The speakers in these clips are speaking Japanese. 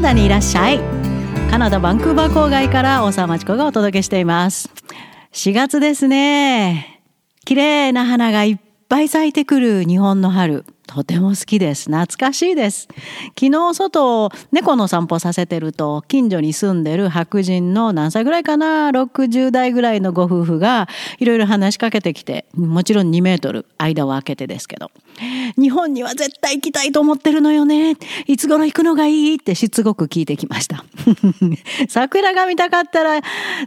ナダにいらっしゃい。カナダバンクーバー郊外から大沢町子がお届けしています。4月ですね。綺麗な花がいっぱい咲いてくる日本の春。とても好きです。懐かしいです。昨日外を猫の散歩させてると近所に住んでる白人の何歳ぐらいかな？60代ぐらいのご夫婦がいろいろ話しかけてきてもちろん2メートル間を空けてですけど。日本には絶対行きたいと思ってるのよね。いつ頃行くのがいい？ってしつこく聞いてきました。桜が見たかったら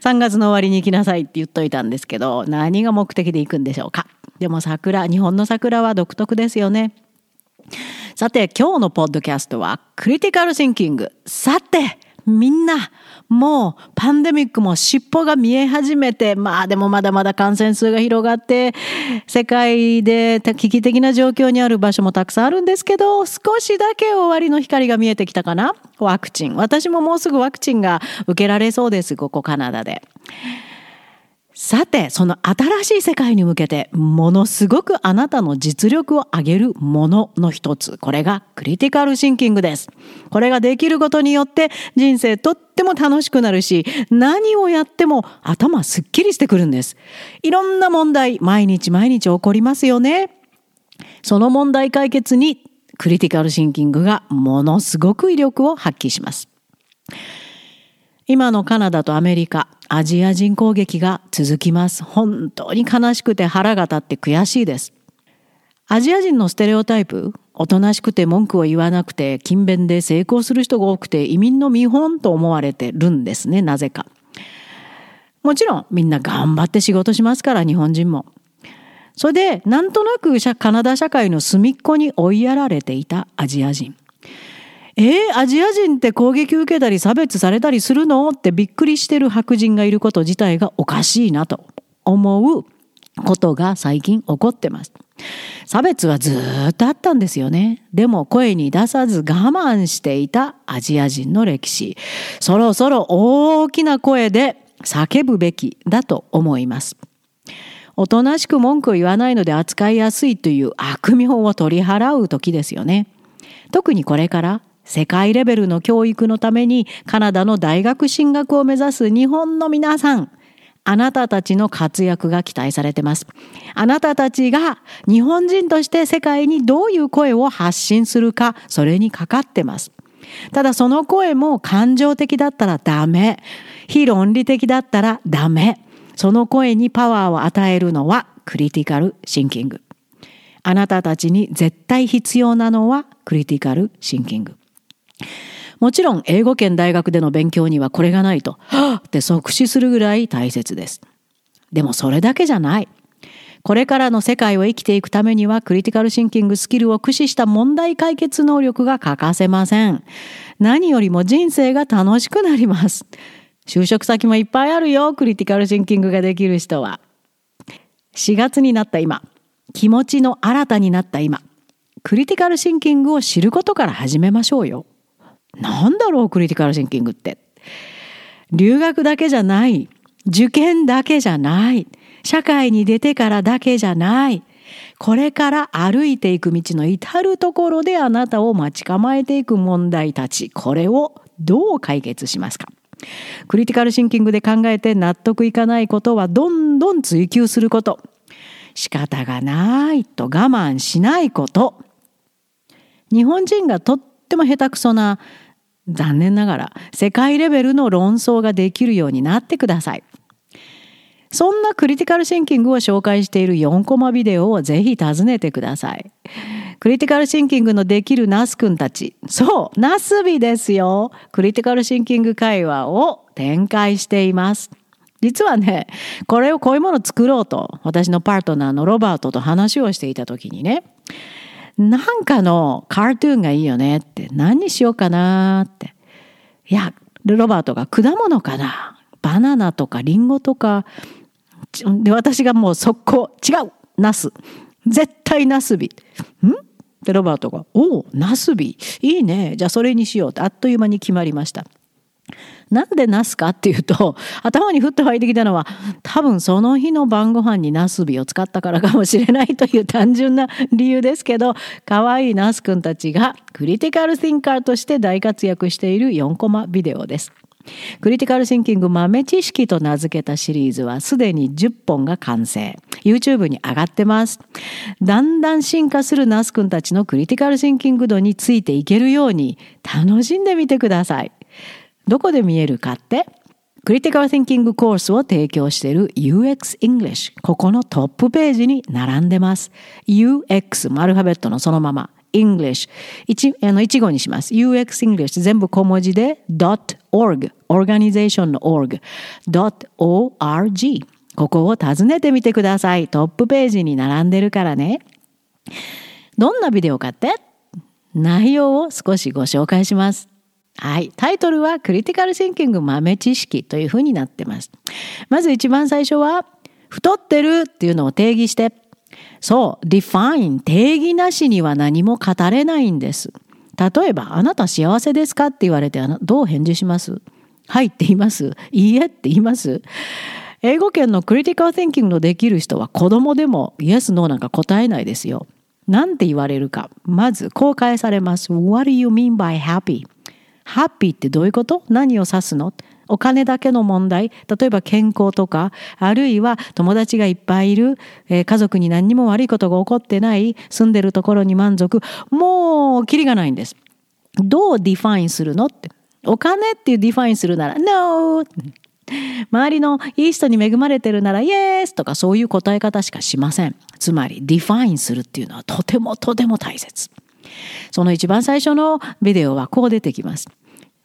3月の終わりに行きなさいって言っといたんですけど何が目的で行くんでしょうか。でも桜日本の桜は独特ですよね。さて今日のポッドキャストはクリティカルシンキングさてみんなもうパンデミックも尻尾が見え始めてまあでもまだまだ感染数が広がって世界で危機的な状況にある場所もたくさんあるんですけど少しだけ終わりの光が見えてきたかな？ワクチン。私ももうすぐワクチンが受けられそうです。ここカナダで。さて、その新しい世界に向けて、ものすごくあなたの実力を上げるものの一つ。これがクリティカルシンキングです。これができることによって人生とっても楽しくなるし、何をやっても頭すっきりしてくるんです。いろんな問題、毎日毎日起こりますよね。その問題解決にクリティカルシンキングがものすごく威力を発揮します。今のカナダとアメリカ、アジア人攻撃が続きます。本当に悲しくて腹が立って悔しいです。アジア人のステレオタイプ、おとなしくて文句を言わなくて勤勉で成功する人が多くて移民の見本と思われてるんですね、なぜか。もちろんみんな頑張って仕事しますから、日本人も。それで、なんとなくカナダ社会の隅っこに追いやられていたアジア人。えー、アジア人って攻撃受けたり差別されたりするの？ってびっくりしてる白人がいること自体がおかしいなと思うことが最近起こってます。差別はずっとあったんですよね。でも声に出さず我慢していたアジア人の歴史。そろそろ大きな声で叫ぶべきだと思います。おとなしく文句を言わないので扱いやすいという悪名を取り払う時ですよね。特にこれから世界レベルの教育のためにカナダの大学進学を目指す日本の皆さん、あなたたちの活躍が期待されてます。あなたたちが日本人として世界にどういう声を発信するか、それにかかってます。ただその声も感情的だったらダメ。非論理的だったらダメ。その声にパワーを与えるのはクリティカルシンキング。あなたたちに絶対必要なのはクリティカルシンキング。もちろん英語圏大学での勉強にはこれがないと、はって即死するぐらい大切です。でもそれだけじゃない。これからの世界を生きていくためにはクリティカルシンキングスキルを駆使した問題解決能力が欠かせません。何よりも人生が楽しくなります。就職先もいっぱいあるよ、クリティカルシンキングができる人は。4月になった今、気持ちの新たになった今、クリティカルシンキングを知ることから始めましょうよ。なんだろう、クリティカルシンキングって。留学だけじゃない。受験だけじゃない。社会に出てからだけじゃない。これから歩いていく道の至るところであなたを待ち構えていく問題たち。これをどう解決しますか？クリティカルシンキングで考えて納得いかないことはどんどん追求すること。仕方がないと我慢しないこと。日本人がとっても下手くそな残念ながら世界レベルの論争ができるようになってください。そんなクリティカルシンキングを紹介している4コマビデオをぜひ訪ねてください。クリティカルシンキングのできるナス君たち。そう、ナスビですよ。クリティカルシンキング会話を展開しています。実はね、これをこういうものを作ろうと、私のパートナーのロバートと話をしていた時にね、なんかのカートゥーンがいいよねって、何にしようかなって。いや、ロバートが果物かなバナナとかリンゴとか。で、私がもう速攻、違うナス。絶対ナスビ。ん？で、ロバートが、おお、ナスビ。いいね。じゃあそれにしようって、あっという間に決まりました。なんでナスかっていうと、頭にふっと湧いてきたのは、多分その日の晩ご飯にナスビを使ったからかもしれないという単純な理由ですけど、可愛いいナスくんたちがクリティカル・シンカーとして大活躍している4コマビデオです。クリティカルシンキング豆知識と名付けたシリーズはすでに10本が完成。YouTube に上がってます。だんだん進化するナス君たちのクリティカルシンキング度についていけるように楽しんでみてください。どこで見えるかってクリティカル・シンキングコースを提供している UX English ここのトップページに並んでます。UX アルファベットのそのまま。English 一あの一語にします。UX English 全部小文字で .org オーガニゼーションの org .org ここを訪ねてみてください。トップページに並んでるからね。どんなビデオかって？内容を少しご紹介します。はい。タイトルはクリティカルシンキング豆知識というふうになってます。まず一番最初は、太ってるっていうのを定義して、そう、define、定義なしには何も語れないんです。例えば、あなた幸せですかって言われて、どう返事します？はいって言います？いいえって言います？英語圏のクリティカル・ティンキングのできる人は子供でもイエス・ノーなんか答えないですよ。なんて言われるか。まず、こう返されます。What do you mean by happy? ハッピーってどういうこと？何を指すの？お金だけの問題？例えば健康とか？あるいは友達がいっぱいいる、えー、家族に何にも悪いことが起こってない？住んでるところに満足？もうキリがないんです。どう define するのって？お金っていう define するなら No! 周りのいい人に恵まれてるなら Yes! とかそういう答え方しかしません。つまり define するっていうのはとてもとても大切。その一番最初のビデオはこう出てきます。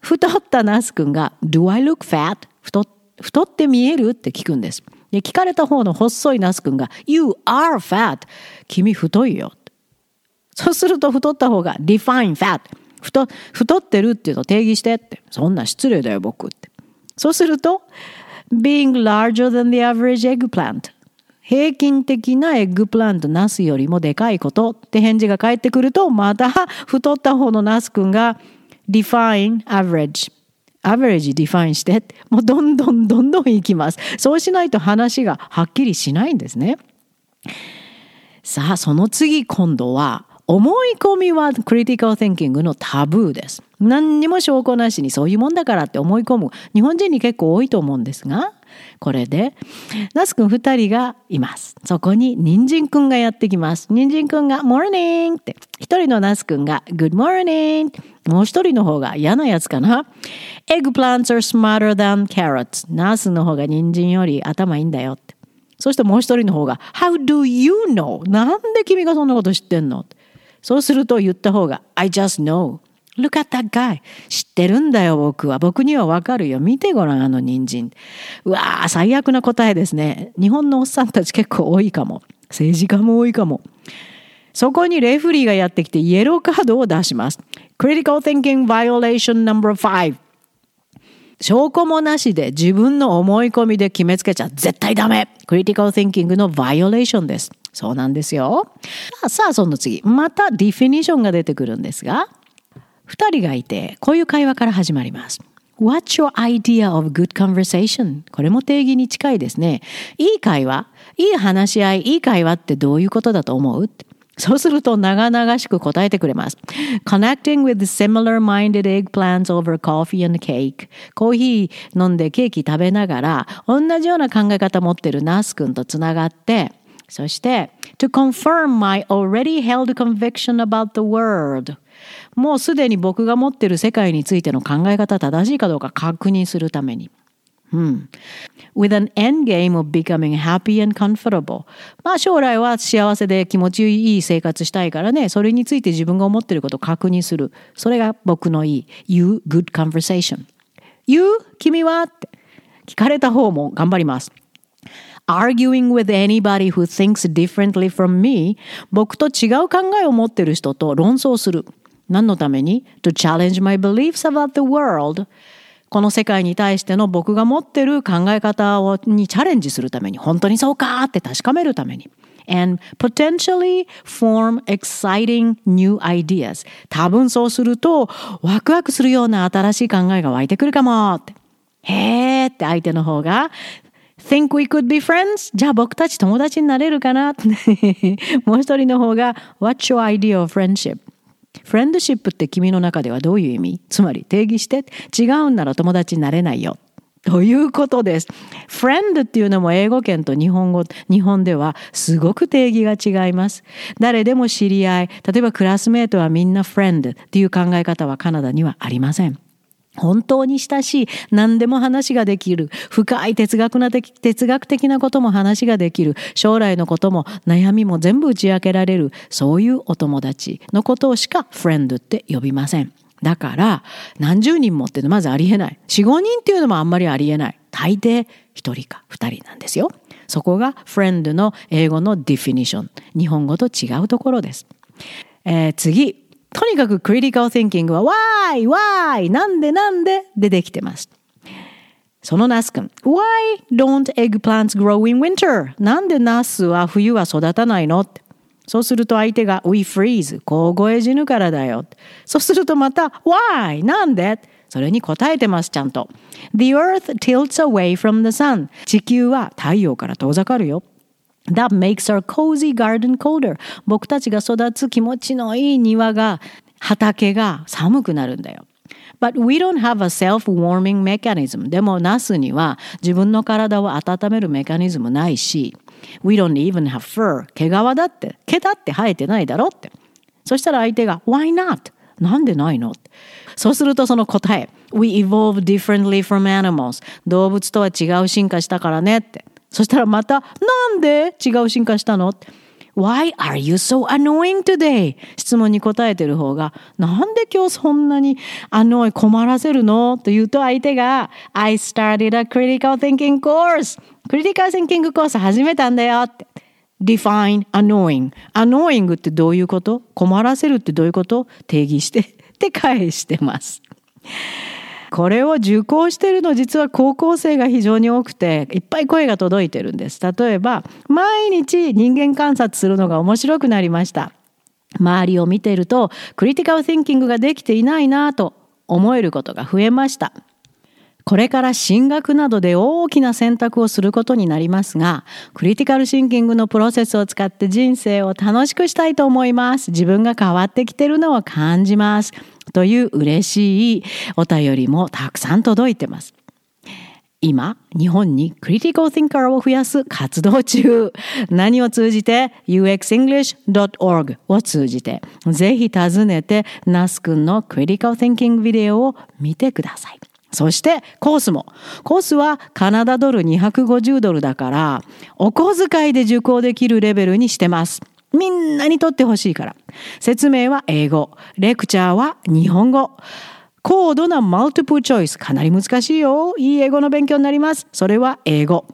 太ったナス君が Do I look fat? 太太って見える？って聞くんです。で聞かれた方の細いナス君が You are fat! 君太いよ。そうすると太った方が Define fat! 太太ってるっていうのを定義してって。そんな失礼だよ僕って。そうすると Being larger than the average eggplant 平均的な eggplant ナスよりもでかいことって返事が返ってくるとまた太った方のナス君が define average. Average define してもうどんどんどんどんいきます。そうしないと話がはっきりしないんですね。さあその次今度は思い込みはクリティカル・テンキングのタブーです。何にも証拠なしにそういうもんだからって思い込む。日本人に結構多いと思うんですがこれでナス君2人がいます。そこに人参君がやってきます。人参君が「モーニング」って。一人のナス君が「Good morning」もう一人の方が嫌なやつかな Eggplants are smarter than carrots ナスの方が人参より頭いいんだよってそしてもう一人の方が How do you know? なんで君がそんなこと知ってんのそうすると言った方が I just know Look at that guy. 知ってるんだよ、僕は。僕にはわかるよ。見てごらん、あの人参。うわー、最悪な答えですね。日本のおっさんたち結構多いかも。政治家も多いかも。そこにレフリーがやってきてイエローカードを出します。Critical Thinking Violation No.5 証拠もなしで自分の思い込みで決めつけちゃ絶対ダメクリティカル・ティンキングのバイオレーションです。そうなんですよ。さあ、その次。またディフィニッションが出てくるんですが、二人がいて、こういう会話から始まります。What's your idea of good conversation? これも定義に近いですね。いい会話いい話し合いいい会話ってどういうことだと思う？そうすると長々しく答えてくれます。Connecting with similar-minded eggplants over coffee and cake. コーヒー飲んでケーキ食べながら同じような考え方持ってるナス君とつながってそして To confirm my already held conviction about the world. もうすでに僕が持ってる世界についての考え方正しいかどうか確認するために。うん。with an end game of becoming happy and comfortable. まあ将来は幸せで気持ちいい生活したいからね、それについて自分が思っていることを確認する。それが僕のいい You good conversation. You? 君はって聞かれた方も頑張ります。arguing with anybody who thinks differently from me 僕と違う考えを持っている人と論争する。何のために ?to challenge my beliefs about the world この世界に対しての僕が持ってる考え方をにチャレンジするために本当にそうかって確かめるために。And potentially form exciting new ideas 多分そうするとワクワクするような新しい考えが湧いてくるかもって。へーって相手の方が Think we could be friends? じゃあ僕たち友達になれるかな？もう一人の方が What's your idea of friendship? フレンドシップって君の中ではどういう意味？つまり定義して違うんなら友達になれないよ。ということです。フレンドっていうのも英語圏と日本語、日本ではすごく定義が違います。誰でも知り合い、例えばクラスメートはみんなフレンドっていう考え方はカナダにはありません。本当に親しい何でも話ができる深い哲学な哲学的なことも話ができる将来のことも悩みも全部打ち明けられるそういうお友達のことをしかフレンドって呼びません。だから何十人もっていうのはまずありえない。45人っていうのもあんまりありえない。大抵1人か2人なんですよ。そこがフレンドの英語のディフィニション日本語と違うところです、えー、次。とにかくクリティカル thinking は why why なんでなんででできてます。そのナス君 Why don't eggplants grow in winter? なんでナスは冬は育たないのそうすると相手が We freeze 凍え死ぬからだよそうするとまた Why? なんで？それに答えてますちゃんと The earth tilts away from the sun 地球は太陽から遠ざかるよ That makes our cozy garden colder. 僕たちが育つ気持ちのいい庭が、畑が寒くなるんだよ。But we don't have a self-warming mechanism. でもナスには自分の体を温めるメカニズムないし、We don't even have fur. 毛皮だって、毛だって生えてないだろって。そしたら相手が Why not? なんでないのそうするとその答え We evolve differently from animals 動物とは違う進化したからねってそしたらまた、なんで違う進化したの？Why are you so annoying today? 質問に答えてる方が、なんで今日そんなにあの困らせるの？と言うと相手が、I started a critical thinking course. クリティカル thinking コース始めたんだよって。define annoying. annoying ってどういうこと？困らせるってどういうこと？定義してって返してます。これを受講してるの実は高校生が非常に多くていっぱい声が届いてるんです例えば毎日人間観察するのが面白くなりました周りを見ているとクリティカル・ティンキングができていないなと思えることが増えましたこれから進学などで大きな選択をすることになりますが、クリティカルシンキングのプロセスを使って人生を楽しくしたいと思います。自分が変わってきてるのを感じます。という嬉しいお便りもたくさん届いてます。今、日本にクリティカル・ティンカーを増やす活動中。何を通じて？uxenglish.org を通じて、ぜひ訪ねて、ナス君のクリティカル・ティンキングビデオを見てください。そしてコースも。コースはカナダドル250ドルだから、お小遣いで受講できるレベルにしてます。みんなにとってほしいから。説明は英語。レクチャーは日本語。高度なマルティプルチョイス。かなり難しいよ。いい英語の勉強になります。それは英語。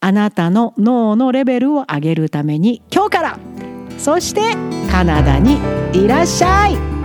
あなたの脳のレベルを上げるために今日からそしてカナダにいらっしゃい